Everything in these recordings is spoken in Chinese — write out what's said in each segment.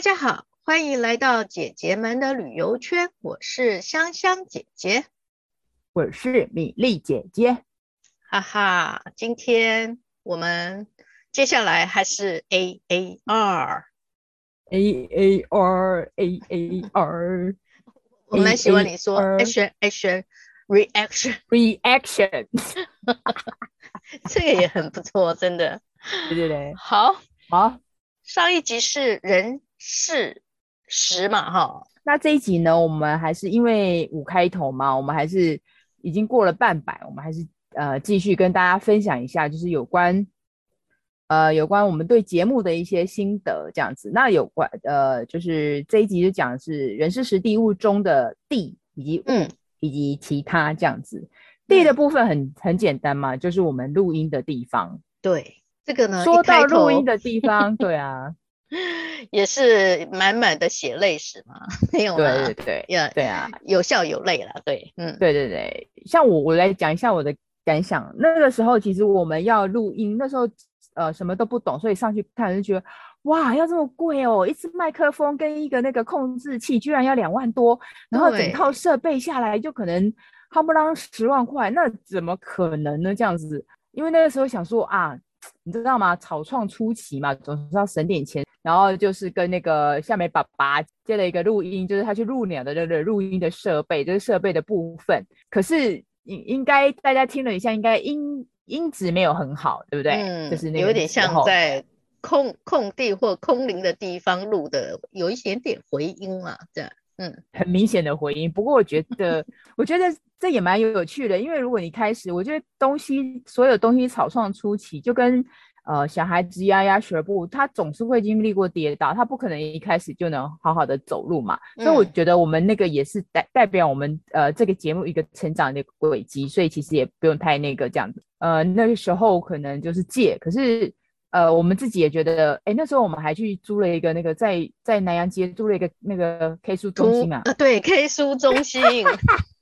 大家好，欢迎来到姐姐们的旅游圈。我是香香姐姐，我是米粒姐姐。哈哈，今天我们接下来还是 A A R A A R A A R。我蛮喜欢你说 action action reaction reaction，这个也很不错，真的。对对对，好，好。上一集是人事时嘛，哈，那这一集呢，我们还是因为五开头嘛，我们还是已经过了半百，我们还是呃继续跟大家分享一下，就是有关呃有关我们对节目的一些心得这样子。那有关呃就是这一集就讲的是人事时地物中的地以及嗯以及其他这样子。地的部分很很简单嘛，就是我们录音的地方。对。这个呢，说到录音的地方，对啊，也是满满的血泪史嘛，没有吗？对对对，呀，对啊，有笑有泪了，对，嗯，对对对，像我我来讲一下我的感想，那个时候其实我们要录音，那时候呃什么都不懂，所以上去看就觉得哇，要这么贵哦，一支麦克风跟一个那个控制器居然要两万多，然后整套设备下来就可能夯不啷十万块，那怎么可能呢？这样子，因为那个时候想说啊。你知道吗？草创初期嘛，总是要省点钱。然后就是跟那个夏美爸爸借了一个录音，就是他去录鸟的那个录音的设备，就是设备的部分。可是应应该大家听了一下，应该音音质没有很好，对不对？嗯，就是那个有点像在空空地或空灵的地方录的，有一点点回音嘛，这样。嗯，很明显的回应。不过我觉得，我觉得这也蛮有有趣的，因为如果你开始，我觉得东西所有东西草创初期，就跟呃小孩子呀呀学步，他总是会经历过跌倒，他不可能一开始就能好好的走路嘛。嗯、所以我觉得我们那个也是代代表我们呃这个节目一个成长的轨迹，所以其实也不用太那个这样子。呃，那个时候可能就是借，可是。呃，我们自己也觉得，哎、欸，那时候我们还去租了一个那个在在南洋街租了一个那个 K 书中心啊，呃，对，K 书中心，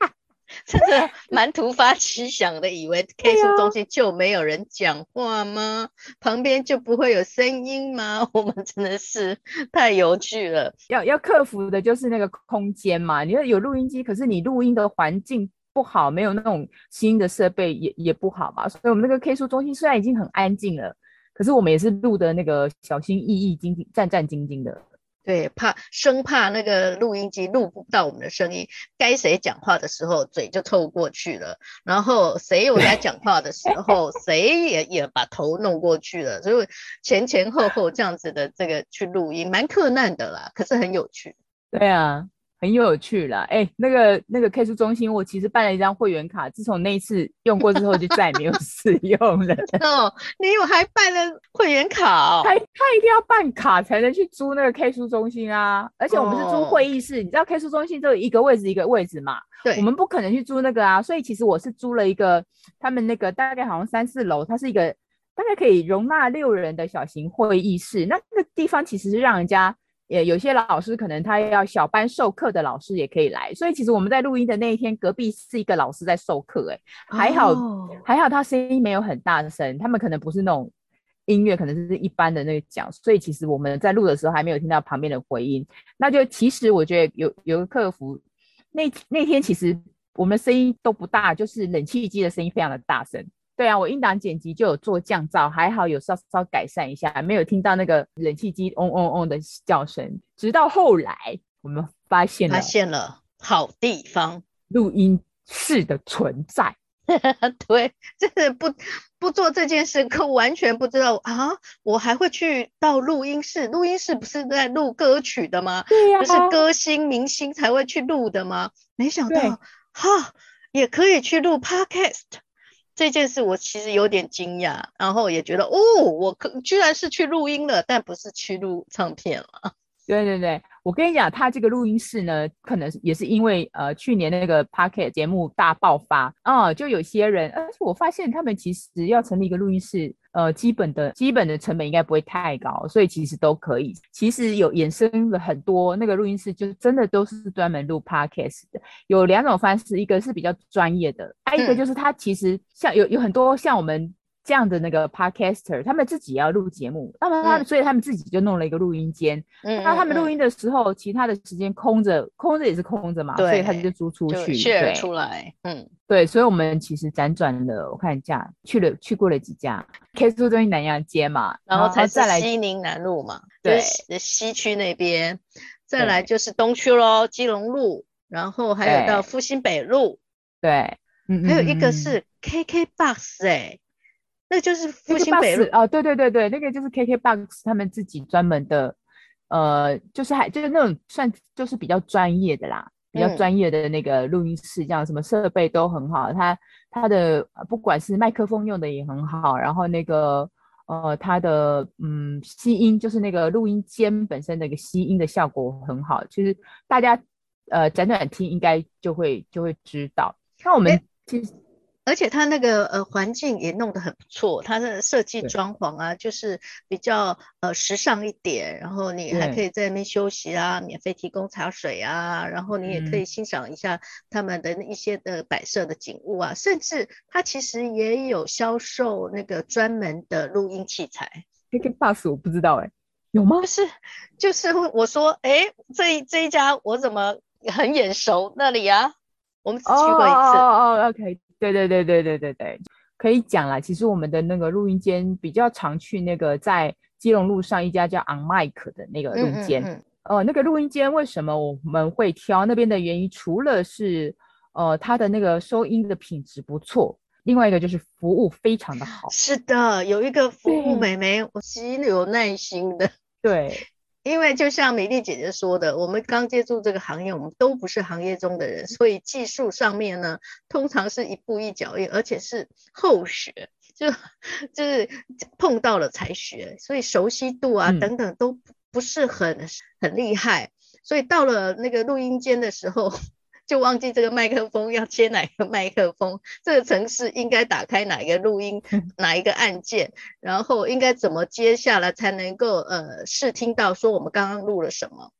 真的蛮突发奇想的，以为 K 书中心就没有人讲话吗？啊、旁边就不会有声音吗？我们真的是太有趣了。要要克服的就是那个空间嘛，你要有录音机，可是你录音的环境不好，没有那种新的设备也也不好嘛，所以我们那个 K 书中心虽然已经很安静了。可是我们也是录的那个小心翼翼、兢兢战战兢兢的，对，怕生怕那个录音机录不到我们的声音，该谁讲话的时候嘴就凑过去了，然后谁有在讲话的时候，谁也也把头弄过去了，所以前前后后这样子的这个去录音，蛮困难的啦，可是很有趣。对啊。很有趣啦，哎、欸，那个那个 K 书中心，我其实办了一张会员卡，自从那一次用过之后，就再也没有 使用了。哦，你有还办了会员卡？哦？他他一定要办卡才能去租那个 K 书中心啊！而且我们是租会议室，哦、你知道 K 书中心只有一个位置一个位置嘛？对，我们不可能去租那个啊，所以其实我是租了一个他们那个大概好像三四楼，它是一个大概可以容纳六人的小型会议室。那那个地方其实是让人家。也有些老师可能他要小班授课的老师也可以来，所以其实我们在录音的那一天，隔壁是一个老师在授课，欸，哎，还好，哦，还好他声音没有很大声，他们可能不是那种音乐，可能是一般的那个讲，所以其实我们在录的时候还没有听到旁边的回音，那就其实我觉得有有个客服，那那天其实我们声音都不大，就是冷气机的声音非常的大声。对啊，我音档剪辑就有做降噪，还好有稍稍改善一下，没有听到那个冷气机嗡嗡嗡的叫声。直到后来，我们发现了发现了好地方录音室的存在。对，就是不不做这件事，可完全不知道啊！我还会去到录音室，录音室不是在录歌曲的吗？对呀、啊，不是歌星明星才会去录的吗？没想到哈，也可以去录 Podcast。这件事我其实有点惊讶，然后也觉得哦，我可居然是去录音了，但不是去录唱片了。对对对，我跟你讲，他这个录音室呢，可能也是因为呃去年那个 Pocket 节目大爆发啊、就有些人，而且我发现他们其实要成立一个录音室，呃，基本的基本的成本应该不会太高，所以其实都可以。其实有衍生了很多那个录音室，就真的都是专门录 Podcast 的。有两种方式，一个是比较专业的，还、啊、一个就是它其实像有有很多像我们。这样的那个 podcaster，他们自己要录节目，那么他们、嗯、所以他们自己就弄了一个录音间。嗯，那他们录音的时候，嗯、其他的时间空着，空着也是空着嘛，对，所以他就租出去，对，出来。嗯，对，所以我们其实辗转了，我看一下，去了去过了几家 K 书中心南阳街嘛，然后才再来西宁南路嘛，对，西区那边，再来就是东区喽，基隆路，然后还有到复兴北路，对。嗯，还有一个是 KKBOX 哎、欸，那就是复兴北路哦，对对对对，那个就是 KKBOX 他们自己专门的，呃，就是还就是那种算就是比较专业的啦，比较专业的那个录音室，这样什么设备都很好，它它的不管是麦克风用的也很好，然后那个呃它的嗯吸音就是那个录音间本身的一个吸音的效果很好，其实大家呃辗转听应该就会就会知道，那我们。欸其实，而且它那个呃环境也弄得很不错，它的设计装潢啊，就是比较呃时尚一点，然后你还可以在那边休息啊，免费提供茶水啊，然后你也可以欣赏一下他们的一些的摆设的景物啊，甚至它其实也有销售那个专门的录音器材。K K Bus 我不知道哎、欸，有吗？是，就是我说哎，这一这一家我怎么很眼熟那里啊？我们只去过一次哦哦哦，OK，对对对对对对对，可以讲啦。其实我们的那个录音间比较常去那个在基隆路上一家叫 On Mic 的那个录音间。嗯嗯嗯呃，那个录音间为什么我们会挑那边的原因，除了是呃它的那个收音的品质不错，另外一个就是服务非常的好。是的，有一个服务美眉，我极有耐心的。对。因为就像美丽姐姐说的，我们刚接触这个行业，我们都不是行业中的人，所以技术上面呢，通常是一步一脚印，而且是后学，就就是碰到了才学，所以熟悉度啊等等都不是很很厉害，所以到了那个录音间的时候。就忘记这个麦克风要接哪个麦克风，这个城市应该打开哪一个录音，哪一个按键，然后应该怎么接下来才能够呃试听到说我们刚刚录了什么。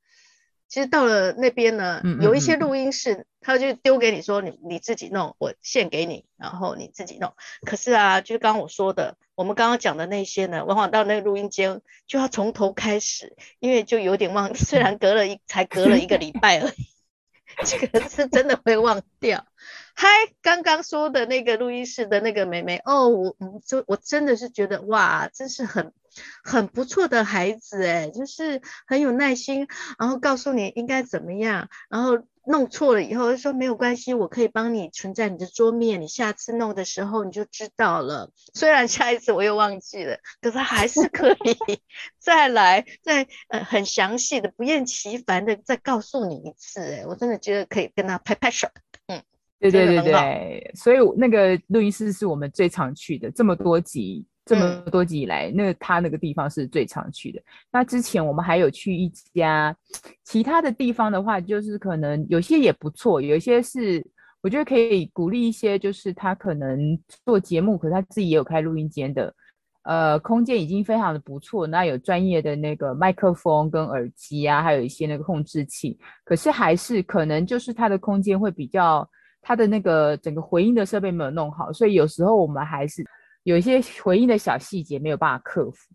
其实到了那边呢，有一些录音室，他就丢给你说你你自己弄，我献给你，然后你自己弄。可是啊，就是刚刚我说的，我们刚刚讲的那些呢，往往到那个录音间就要从头开始，因为就有点忘，虽然隔了一才隔了一个礼拜而已。这个是真的会忘掉。嗨，刚刚说的那个录音室的那个妹妹哦，我我就我真的是觉得哇，真是很很不错的孩子哎，就是很有耐心，然后告诉你应该怎么样，然后。弄错了以后就说没有关系，我可以帮你存在你的桌面，你下次弄的时候你就知道了。虽然下一次我又忘记了，可是还是可以 再来，再呃很详细的、不厌其烦的再告诉你一次。哎，我真的觉得可以跟他拍拍手。嗯，对对对对，所以那个录音室是我们最常去的，这么多集。这么多集以来，那他那个地方是最常去的。那之前我们还有去一家其他的地方的话，就是可能有些也不错，有一些是我觉得可以鼓励一些，就是他可能做节目，可是他自己也有开录音间的，呃，空间已经非常的不错。那有专业的那个麦克风跟耳机啊，还有一些那个控制器，可是还是可能就是他的空间会比较，他的那个整个回音的设备没有弄好，所以有时候我们还是。有一些回应的小细节没有办法克服。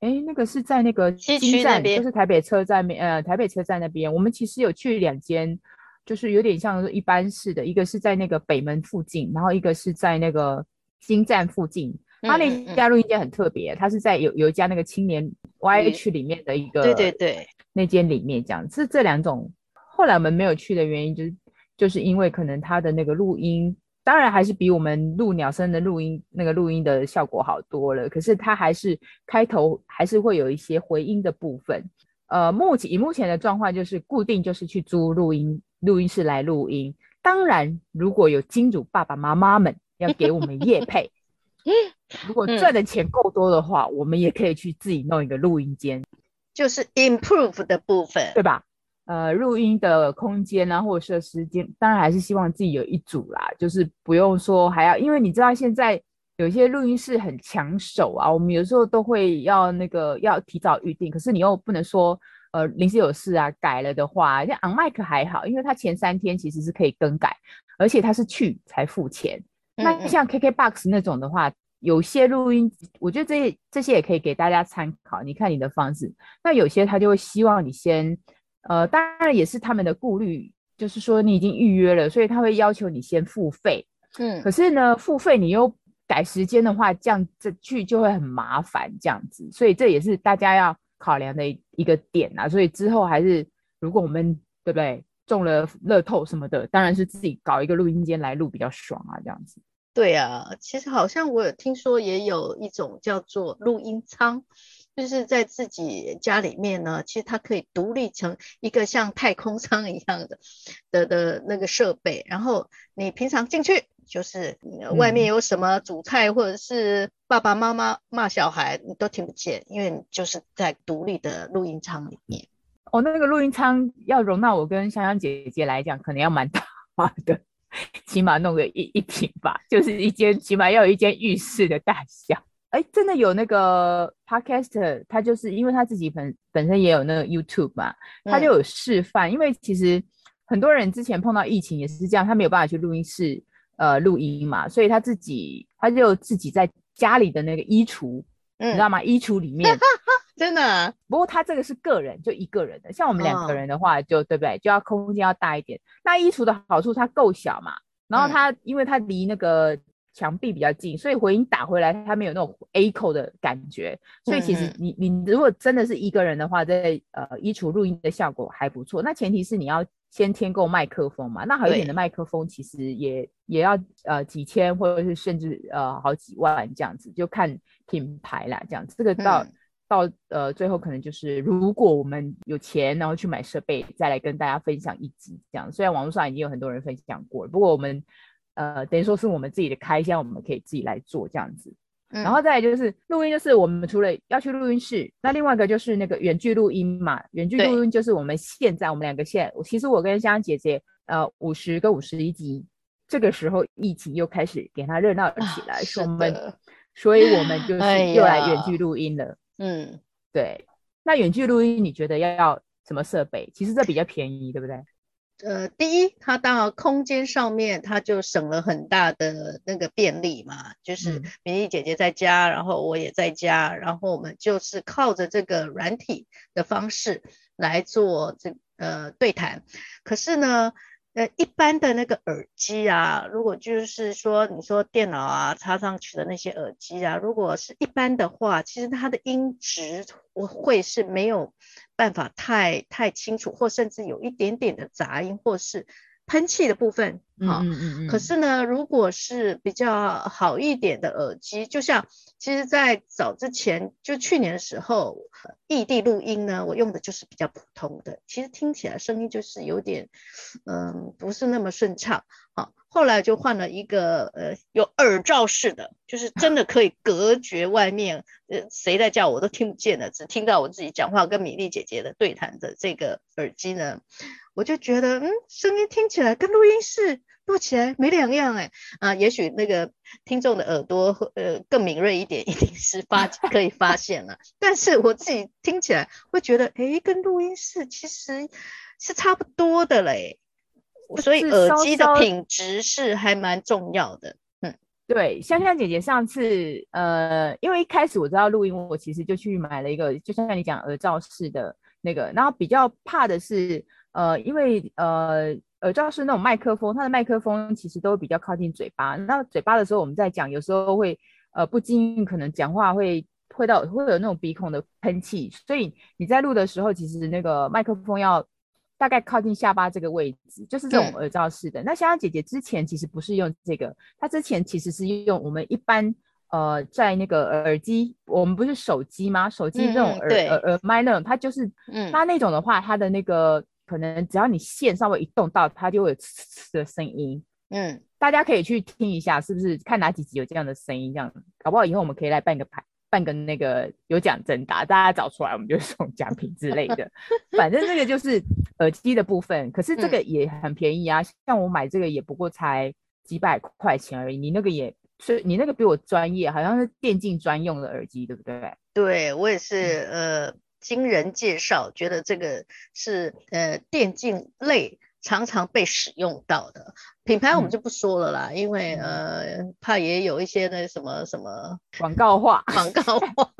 哎，那个是在那个金站，就是台北车站面，呃，台北车站那边。我们其实有去两间，就是有点像一般式的，一个是在那个北门附近，然后一个是在那个金站附近。他那家录音间很特别，他是在有有一家那个青年 YH 里面的一个，对对对，那间里面这样。是这两种。后来我们没有去的原因，就是就是因为可能他的那个录音。当然还是比我们录鸟声的录音那个录音的效果好多了，可是它还是开头还是会有一些回音的部分。呃，目前以目前的状况就是固定就是去租录音录音室来录音。当然，如果有金主爸爸妈妈们要给我们业配，如果赚的钱够多的话，我们也可以去自己弄一个录音间，就是 improve 的部分，对吧？呃，录音的空间啊，或者设施间，当然还是希望自己有一组啦，就是不用说还要，因为你知道现在有些录音室很抢手啊，我们有时候都会要那个要提早预定，可是你又不能说呃临时有事啊改了的话，像 On Mic 还好，因为它前三天其实是可以更改，而且它是去才付钱。嗯嗯，那像 KKBOX 那种的话，有些录音，我觉得这些这些也可以给大家参考。你看你的方式，那有些他就会希望你先，呃，当然也是他们的顾虑，就是说你已经预约了，所以他会要求你先付费。嗯，可是呢，付费你又改时间的话，这样这去就会很麻烦，这样子，所以这也是大家要考量的一个点啊。所以之后还是，如果我们对不对中了乐透什么的，当然是自己搞一个录音间来录比较爽啊，这样子。对啊，其实好像我有听说也有一种叫做录音舱，就是在自己家里面呢，其实它可以独立成一个像太空舱一样的的的那个设备，然后你平常进去就是外面有什么煮菜或者是爸爸妈妈骂小孩，你都听不见，因为你就是在独立的录音舱里面。哦，那个录音舱要容纳我跟香香姐姐来讲，可能要蛮大的。起码弄个一一平吧，就是一间起码要有一间浴室的大小。哎，真的有那个 podcaster，他就是因为他自己本本身也有那个 YouTube 嘛，他就有示范。嗯、因为其实很多人之前碰到疫情也是这样，他没有办法去录音室呃录音嘛，所以他自己他就自己在家里的那个衣橱，嗯、你知道吗？衣橱里面。真的、啊，不过他这个是个人，就一个人的。像我们两个人的话就，就、哦、对不对？就要空间要大一点。那衣橱的好处，它够小嘛，然后它、嗯、因为它离那个墙壁比较近，所以回音打回来它没有那种 echo 的感觉。所以其实你你如果真的是一个人的话，在呃衣橱录音的效果还不错。那前提是你要先添购麦克风嘛。那好一点的麦克风其实也也要呃几千或者是甚至呃好几万这样子，就看品牌啦这样子。这个到。嗯到呃最后可能就是，如果我们有钱，然后去买设备，再来跟大家分享一集这样。虽然网络上已经有很多人分享过了，不过我们呃等于说是我们自己的开销，我们可以自己来做这样子。嗯、然后再来就是录音，就是我们除了要去录音室，那另外一个就是那个远距录音嘛。远距录音就是我们现在我们两个现在，其实我跟香香姐姐呃五十跟五十一集，这个时候疫情又开始给它热闹起来，啊、所以我们所以我们就是又来远距录音了。哎嗯，对，那远距录音你觉得要要什么设备？其实这比较便宜，对不对？呃，第一，它当然空间上面它就省了很大的那个便利嘛，就是米粒姐姐在家，然后我也在家，然后我们就是靠着这个软体的方式来做这呃对谈。可是呢，呃，一般的那个耳机啊，如果就是说你说电脑啊插上去的那些耳机啊，如果是一般的话，其实它的音质我会是没有办法太太清楚，或甚至有一点点的杂音，或是。喷气的部分，好，嗯嗯嗯，可是呢，如果是比较好一点的耳机，就像其实，在早之前，就去年的时候，异地录音呢，我用的就是比较普通的，其实听起来声音就是有点，嗯，不是那么顺畅，好，后来就换了一个呃有耳罩式的，就是真的可以隔绝外面，呃，谁在叫我都听不见的，只听到我自己讲话跟米粒姐姐的对谈的这个耳机呢。我就觉得，嗯，声音听起来跟录音室录起来没两样哎，啊，也许那个听众的耳朵呃更敏锐一点，一定是发 可以发现了。但是我自己听起来会觉得，哎，跟录音室其实是差不多的嘞。所以耳机的品质是还蛮重要的。嗯，对，香香姐姐上次呃，因为一开始我知道录音，我其实就去买了一个，就像你讲耳罩式的那个，然后比较怕的是。呃，因为呃，耳罩是那种麦克风，它的麦克风其实都比较靠近嘴巴。那嘴巴的时候，我们在讲，有时候会呃不经意可能讲话会会到会有那种鼻孔的喷气，所以你在录的时候，其实那个麦克风要大概靠近下巴这个位置，就是这种耳罩式的。嗯、那香香姐姐之前其实不是用这个，她之前其实是用我们一般呃在那个耳机，我们不是手机吗？手机那种耳、嗯、耳耳麦那种，它就是嗯，它那种的话，它的那个。可能只要你线稍微一动到，它就会有呲呲的声音。嗯，大家可以去听一下，是不是？看哪几集有这样的声音，这样搞不好以后我们可以来办个牌，办个那个有奖征答，大家找出来我们就送奖品之类的。反正这个就是耳机的部分，可是这个也很便宜啊。嗯、像我买这个也不过才几百块钱而已，你那个也是，你那个比我专业，好像是电竞专用的耳机，对不对？对，我也是，嗯、呃。经人介绍，觉得这个是呃电竞类常常被使用到的。品牌，我们就不说了啦，嗯、因为呃，怕也有一些那什么什么 广告化，广告化，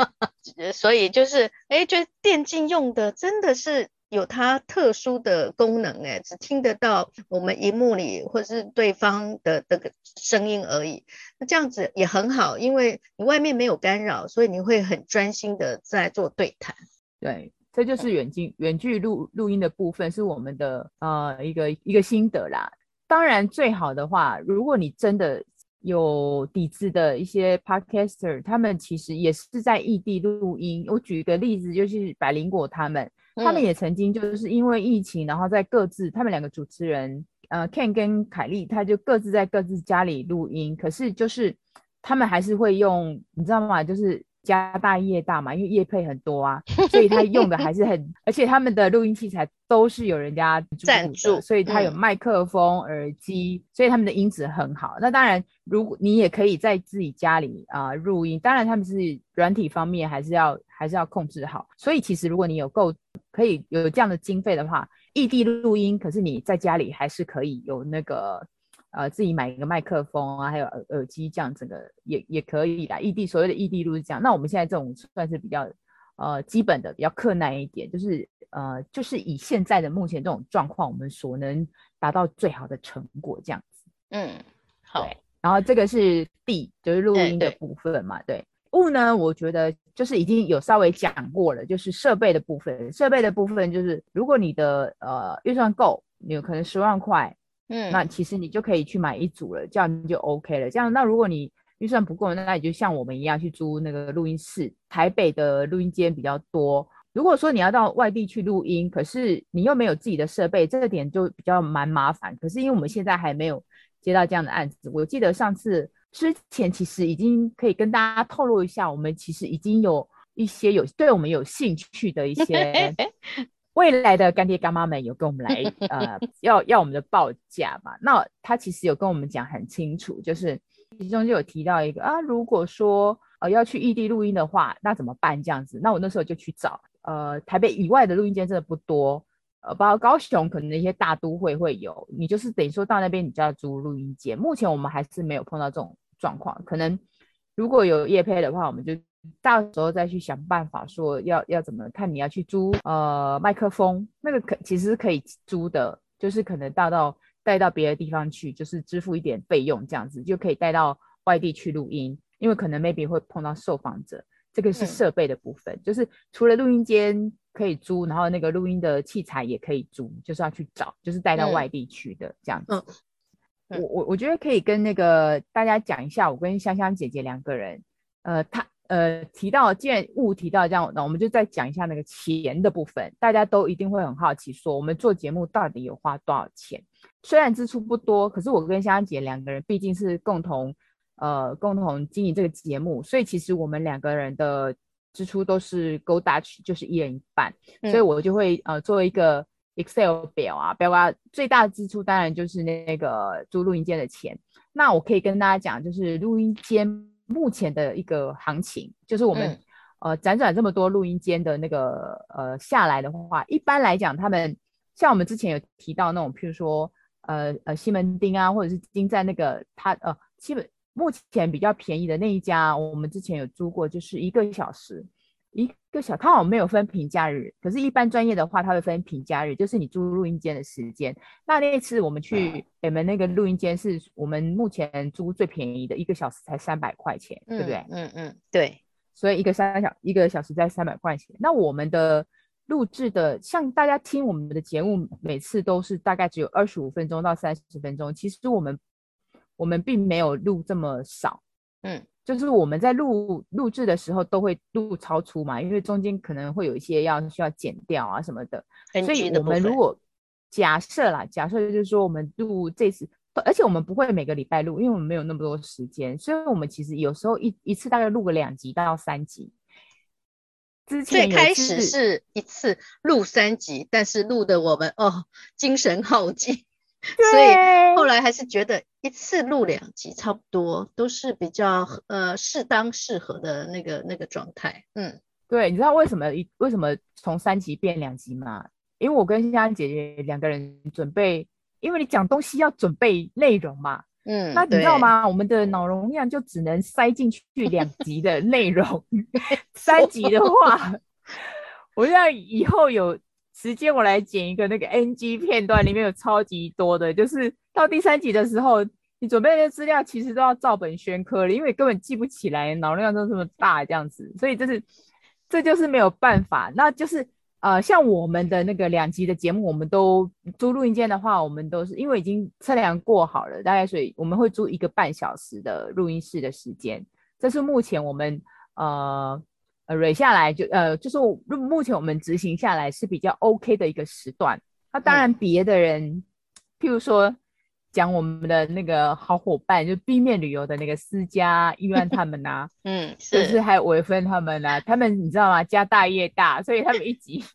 所以就是哎，觉得电竞用的真的是有它特殊的功能哎，只听得到我们荧幕里或者是对方的这个声音而已，那这样子也很好，因为你外面没有干扰，所以你会很专心的在做对谈，对。这就是远近远距录录音的部分，是我们的呃一个一个心得啦。当然，最好的话，如果你真的有底子的一些 podcaster，他们其实也是在异地录音。我举一个例子，就是百灵果他们，他们也曾经就是因为疫情，然后在各自他们两个主持人，呃，Ken 跟凯莉，他就各自在各自家里录音。可是就是他们还是会用，你知道吗？就是。家大业大嘛，因为业配很多啊，所以他用的还是很，而且他们的录音器材都是有人家赞助，所以他有麦克风、嗯、耳机，所以他们的音质很好。那当然，如果你也可以在自己家里啊、呃、录音，当然他们是软体方面还是要还是要控制好。所以其实如果你有够可以有这样的经费的话，异地录音，可是你在家里还是可以有那个。呃，自己买一个麦克风啊，还有耳耳机，这样整个也也可以啦。异地所谓的异地录是这样，那我们现在这种算是比较呃基本的，比较困难一点，就是呃就是以现在的目前这种状况，我们所能达到最好的成果这样子。嗯，好。然后这个是 D，就是录音的部分嘛。对，物呢，我觉得就是已经有稍微讲过了，就是设备的部分。设备的部分就是，如果你的呃预算够，你有可能十万块。嗯，那其实你就可以去买一组了，这样就 OK 了。这样，那如果你预算不够，那你就像我们一样去租那个录音室。台北的录音间比较多。如果说你要到外地去录音，可是你又没有自己的设备，这个点就比较蛮麻烦。可是因为我们现在还没有接到这样的案子，我记得上次之前其实已经可以跟大家透露一下，我们其实已经有一些有对我们有兴趣的一些。未来的干爹干妈们有跟我们来，呃，要要我们的报价嘛？那他其实有跟我们讲很清楚，就是其中就有提到一个啊，如果说呃要去异地录音的话，那怎么办？这样子，那我那时候就去找，呃，台北以外的录音间真的不多，呃，包括高雄可能那些大都会会有，你就是等于说到那边你就要租录音间。目前我们还是没有碰到这种状况，可能如果有业配的话，我们就。到时候再去想办法，说要要怎么看，你要去租呃麦克风，那个可其实是可以租的，就是可能带到带到别的地方去，就是支付一点费用这样子，就可以带到外地去录音，因为可能 maybe 会碰到受访者，这个是设备的部分，嗯、就是除了录音间可以租，然后那个录音的器材也可以租，就是要去找，就是带到外地去的、嗯、这样子。我我我觉得可以跟那个大家讲一下，我跟香香姐姐两个人，呃，她。呃，提到既然物提到这样，那我们就再讲一下那个钱的部分。大家都一定会很好奇，说我们做节目到底有花多少钱？虽然支出不多，可是我跟香香姐两个人毕竟是共同呃共同经营这个节目，所以其实我们两个人的支出都是 Go Dutch，就是一人一半。嗯、所以我就会呃做一个 Excel 表啊，表啊最大的支出当然就是那个租录音间的钱。那我可以跟大家讲，就是录音间。目前的一个行情，就是我们、嗯、呃辗转这么多录音间的那个呃下来的话，一般来讲，他们像我们之前有提到那种，譬如说呃呃西门町啊，或者是金在那个他呃基本目前比较便宜的那一家，我们之前有租过，就是一个小时。一个小，他好像没有分平假日，可是，一般专业的话，它会分平假日，就是你租录音间的时间。那那一次我们去北门那个录音间，是我们目前租最便宜的，一个小时才三百块钱，嗯、对不对？嗯嗯，对。所以一个三小一个小时在三百块钱。那我们的录制的，像大家听我们的节目，每次都是大概只有二十五分钟到三十分钟。其实我们我们并没有录这么少，嗯。就是我们在录录制的时候都会录超出嘛，因为中间可能会有一些要需要剪掉啊什么的，所以我们如果假设啦，假设就是说我们录这次，而且我们不会每个礼拜录，因为我们没有那么多时间，所以我们其实有时候一一次大概录个两集到三集。之前最开始是一次录三集，但是录的我们哦精神耗尽。所以后来还是觉得一次录两集差不多，都是比较呃适当适合的那个那个状态。嗯，对，你知道为什么一为什么从三集变两集吗？因为我跟香香姐姐两个人准备因为你讲东西要准备内容嘛。嗯，那你知道吗？我们的脑容量就只能塞进去 两集的内容，三集的话，我要以后有时间我来剪一个那个 NG 片段，里面有超级多的，就是到第三集的时候，你准备的资料其实都要照本宣科了，因为根本记不起来，脑容量都这么大这样子，所以就是这就是没有办法，那就是。呃，像我们的那个两集的节目，我们都租录音间的话，我们都是因为已经测量过好了，大概所以我们会租一个半小时的录音室的时间。这是目前我们呃呃蕊下来就呃就是目前我们执行下来是比较 OK 的一个时段。那当然别的人，嗯、譬如说讲我们的那个好伙伴，就 B 面旅游的那个私家医院他们呐、啊，嗯，是，就是还有维芬他们呐、啊，他们你知道吗？家大业大，所以他们一集。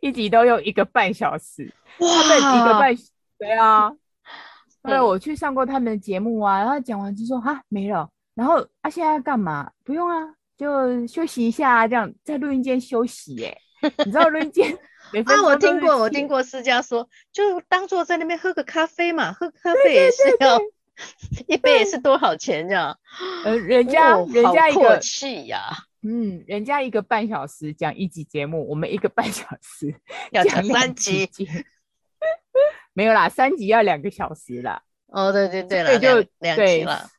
一集都用一个半小时，哇他们一个半，对啊，对我去上过他们的节目啊，然后讲完就说哈没了，然后啊现在要干嘛？不用啊，就休息一下啊，这样在录音间休息耶。你知道录音间 啊？我听过，我听过私家说，就当做在那边喝个咖啡嘛，喝咖啡也是要 一杯也是多少钱这样？呃，人家、哦、人家一个气呀。嗯，人家一个半小时讲一集节目，我们一个半小时要讲三集，没有啦，三集要两个小时啦。哦，对对对了，所以就两集了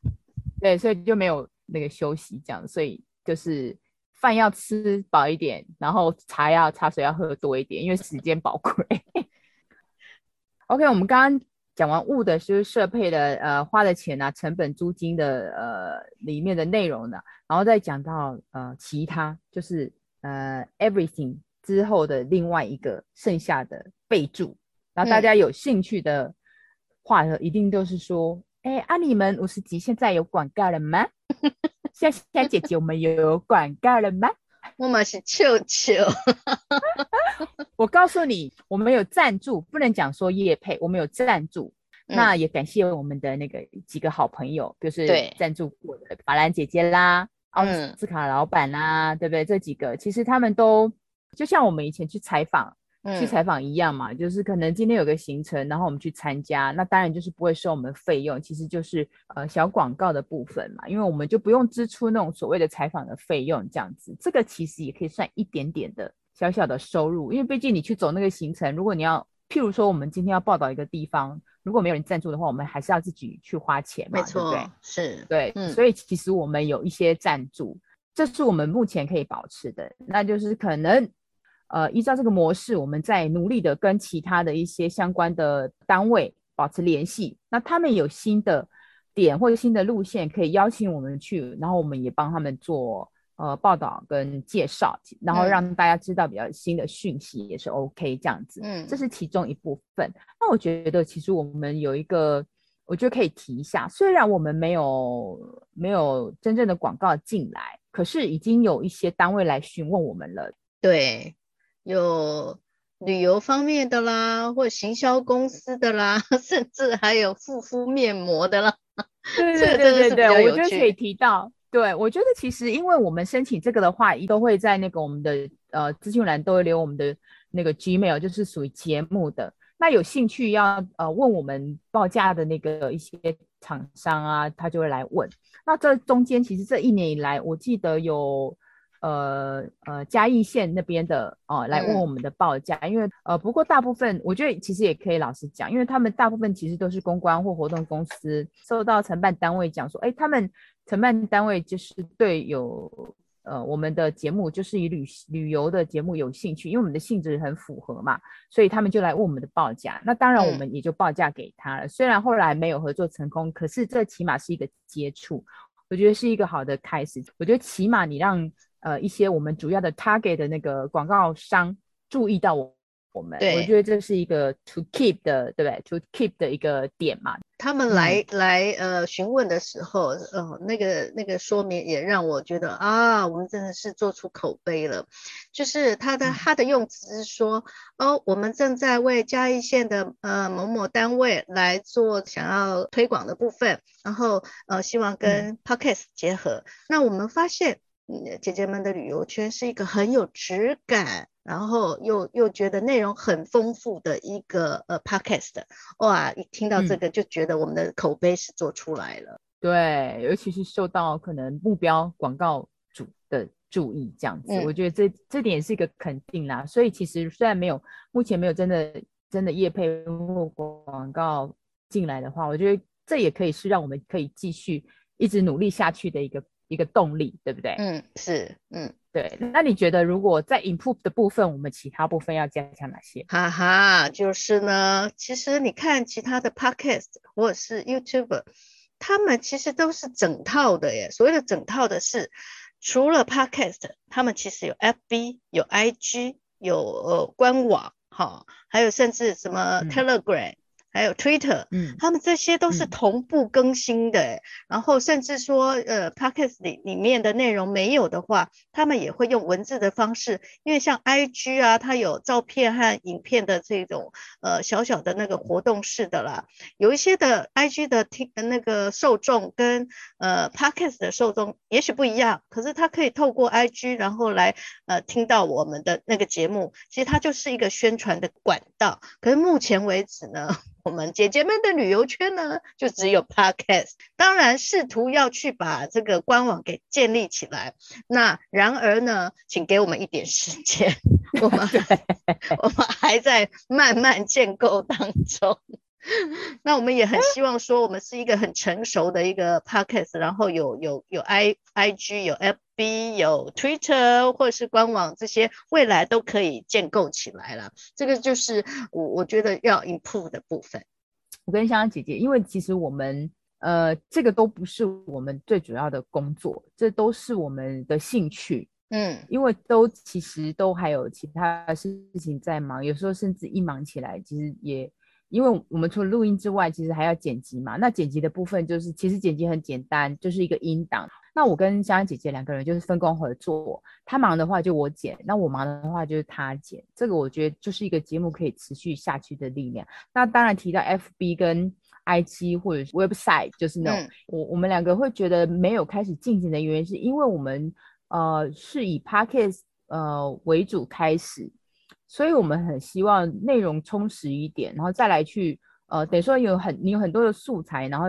对，对，所以就没有那个休息这样，所以就是饭要吃饱一点，然后茶要茶水要喝多一点，因为时间宝贵。OK，我们刚刚。讲完物的就是设备的呃花的钱啊，成本租金的呃里面的内容呢，然后再讲到呃其他就是呃 everything 之后的另外一个剩下的备注，然后大家有兴趣的话呢，嗯、一定都是说，哎啊你们五十集现在有广告了吗？夏夏姐姐我们有广告了吗？我们是球球，我告诉你，我们有赞助，不能讲说叶配，我们有赞助。嗯、那也感谢我们的那个几个好朋友，就是赞助过的法兰姐姐啦、奥斯卡老板啦，嗯、对不对？这几个其实他们都就像我们以前去采访。去采访一样嘛，就是可能今天有个行程，然后我们去参加，那当然就是不会收我们费用，其实就是呃小广告的部分嘛，因为我们就不用支出那种所谓的采访的费用这样子，这个其实也可以算一点点的小小的收入，因为毕竟你去走那个行程，如果你要譬如说我们今天要报道一个地方，如果没有人赞助的话，我们还是要自己去花钱嘛，没错，对不对？是，对，嗯，所以其实我们有一些赞助，这是我们目前可以保持的，那就是可能。呃，依照这个模式，我们在努力的跟其他的一些相关的单位保持联系。那他们有新的点或者新的路线，可以邀请我们去，然后我们也帮他们做呃报道跟介绍，然后让大家知道比较新的讯息也是 OK 这样子。嗯，这是其中一部分。那我觉得其实我们有一个，我觉得可以提一下，虽然我们没有没有真正的广告进来，可是已经有一些单位来询问我们了。对。有旅游方面的啦，或行销公司的啦，甚至还有护肤面膜的啦。对对对对对，我觉得可以提到。对，我觉得其实因为我们申请这个的话，都会在那个我们的呃资讯栏都会留我们的那个 Gmail，就是属于节目的。那有兴趣要呃问我们报价的那个一些厂商啊，他就会来问。那这中间其实这一年以来，我记得有。呃呃，嘉义县那边的哦、呃，来问我们的报价，嗯、因为呃，不过大部分我觉得其实也可以老实讲，因为他们大部分其实都是公关或活动公司，收到承办单位讲说，哎，他们承办单位就是对有呃我们的节目就是以旅旅游的节目有兴趣，因为我们的性质很符合嘛，所以他们就来问我们的报价，那当然我们也就报价给他了。嗯、虽然后来没有合作成功，可是这起码是一个接触，我觉得是一个好的开始。我觉得起码你让。呃，一些我们主要的 target 的那个广告商注意到我我们，对我觉得这是一个 to keep 的，对不对？to keep 的一个点嘛。他们来、嗯、来呃询问的时候，呃，那个那个说明也让我觉得啊，我们真的是做出口碑了。就是他的、嗯、他的用词是说，哦，我们正在为嘉义县的呃某某单位来做想要推广的部分，然后呃希望跟 podcast 结合。嗯、那我们发现。嗯，姐姐们的旅游圈是一个很有质感，然后又又觉得内容很丰富的一个呃 podcast。哇，一听到这个就觉得我们的口碑是做出来了。嗯、对，尤其是受到可能目标广告主的注意，这样子，嗯、我觉得这这点也是一个肯定啦。所以其实虽然没有目前没有真的真的业配或广告进来的话，我觉得这也可以是让我们可以继续一直努力下去的一个。一个动力，对不对？嗯，是，嗯，对。那你觉得，如果在 improve 的部分，我们其他部分要加强哪些？哈哈，就是呢，其实你看其他的 podcast 或者是 YouTuber，他们其实都是整套的耶。所谓的整套的是，除了 podcast，他们其实有 FB、有 IG、有呃官网，哈，还有甚至什么 Telegram。嗯还有 Twitter，嗯，他们这些都是同步更新的，嗯，然后甚至说，呃，Podcast 里里面的内容没有的话，他们也会用文字的方式，因为像 IG 啊，它有照片和影片的这种，呃，小小的那个活动式的啦，有一些的 IG 的听那个受众跟呃 Podcast 的受众也许不一样，可是他可以透过 IG 然后来呃听到我们的那个节目，其实它就是一个宣传的管道，可是目前为止呢。我们姐姐们的旅游圈呢，就只有 Podcast。当然，试图要去把这个官网给建立起来。那然而呢，请给我们一点时间，我们我们还在慢慢建构当中。那我们也很希望说，我们是一个很成熟的一个 podcast，然后有有有 i i g 有 f b 有 twitter 或者是官网这些，未来都可以建构起来了。这个就是我我觉得要 improve 的部分。我跟香香姐姐，因为其实我们呃这个都不是我们最主要的工作，这都是我们的兴趣。嗯，因为都其实都还有其他事情在忙，有时候甚至一忙起来，其实也。因为我们除了录音之外，其实还要剪辑嘛。那剪辑的部分就是，其实剪辑很简单，就是一个音档。那我跟香香姐姐两个人就是分工合作，她忙的话就我剪，那我忙的话就是她剪。这个我觉得就是一个节目可以持续下去的力量。那当然提到 FB 跟 IG 或者是 website，就是那种、嗯、我我们两个会觉得没有开始进行的原因，是因为我们呃是以 Podcast 呃为主开始。所以我们很希望内容充实一点，然后再来去呃，等于说有很你有很多的素材，然后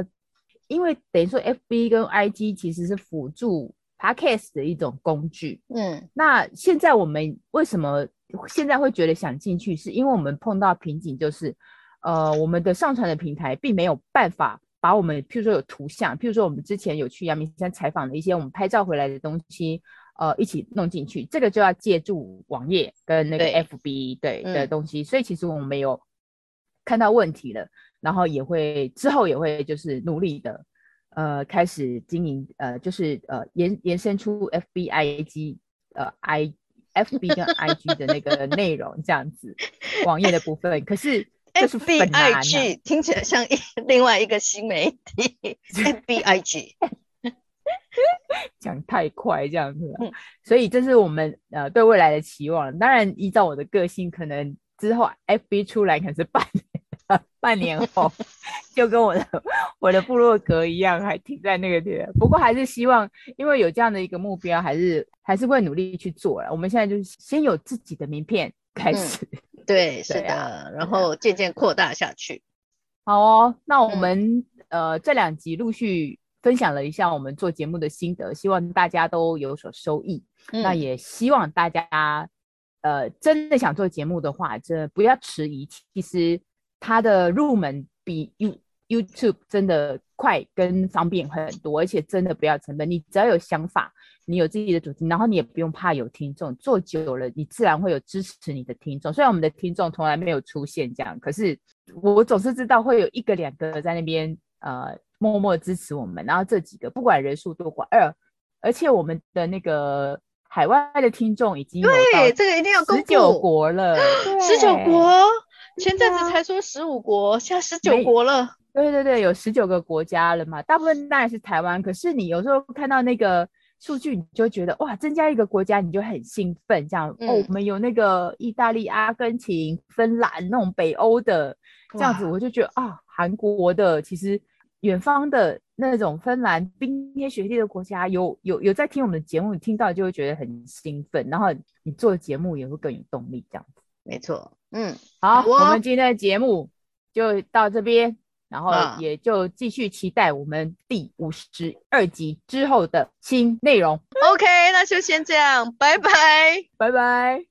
因为等于说 FB 跟 IG 其实是辅助 Podcast 的一种工具，嗯，那现在我们为什么现在会觉得想进去，是因为我们碰到瓶颈，就是呃，我们的上传的平台并没有办法把我们，譬如说有图像，譬如说我们之前有去阳明山采访的一些我们拍照回来的东西。呃，一起弄进去，这个就要借助网页跟那个 FB 对，对的东西，嗯，所以其实我们没有看到问题了，然后也会之后也会就是努力的，呃，开始经营，呃，就是呃延延伸出 FB IG 呃 I FB 跟 IG 的那个内容这样子，网页的部分，可是 FB IG 听起来像一另外一个新媒体 FB IG。讲太快这样子，嗯，所以这是我们呃对未来的期望。当然，依照我的个性，可能之后 FB 出来可能是半年，半年后就跟我的 我的部落格一样，还停在那个地方。不过还是希望，因为有这样的一个目标，还是还是会努力去做了。我们现在就是先有自己的名片开始，嗯、对，是的，啊、然后渐渐扩大下去。好哦，那我们、嗯、呃这两集陆续。分享了一下我们做节目的心得，希望大家都有所收益。嗯、那也希望大家，呃，真的想做节目的话，这不要迟疑。其实它的入门比 You YouTube 真的快跟方便很多，而且真的不要成本。你只要有想法，你有自己的主题，然后你也不用怕有听众。做久了，你自然会有支持你的听众。虽然我们的听众从来没有出现这样，可是我总是知道会有一个两个在那边，呃。默默支持我们，然后这几个不管人数多寡，二，而且我们的那个海外的听众已经有对这个一定要十九国了，十九国，前阵子才说十五国，现在十九国了，对对对，有十九个国家了嘛，大部分当然是台湾，可是你有时候看到那个数据，你就觉得哇，增加一个国家你就很兴奋，这样、嗯、哦，我们有那个意大利、阿根廷、芬兰那种北欧的这样子，我就觉得啊，韩国的其实。远方的那种芬兰冰天雪地的国家，有有有在听我们的节目，你听到就会觉得很兴奋，然后你做的节目也会更有动力，这样子。没错，嗯，好，我，我们今天的节目就到这边，然后也就继续期待我们第五十二集之后的新内容。OK，那就先这样，拜拜，拜拜。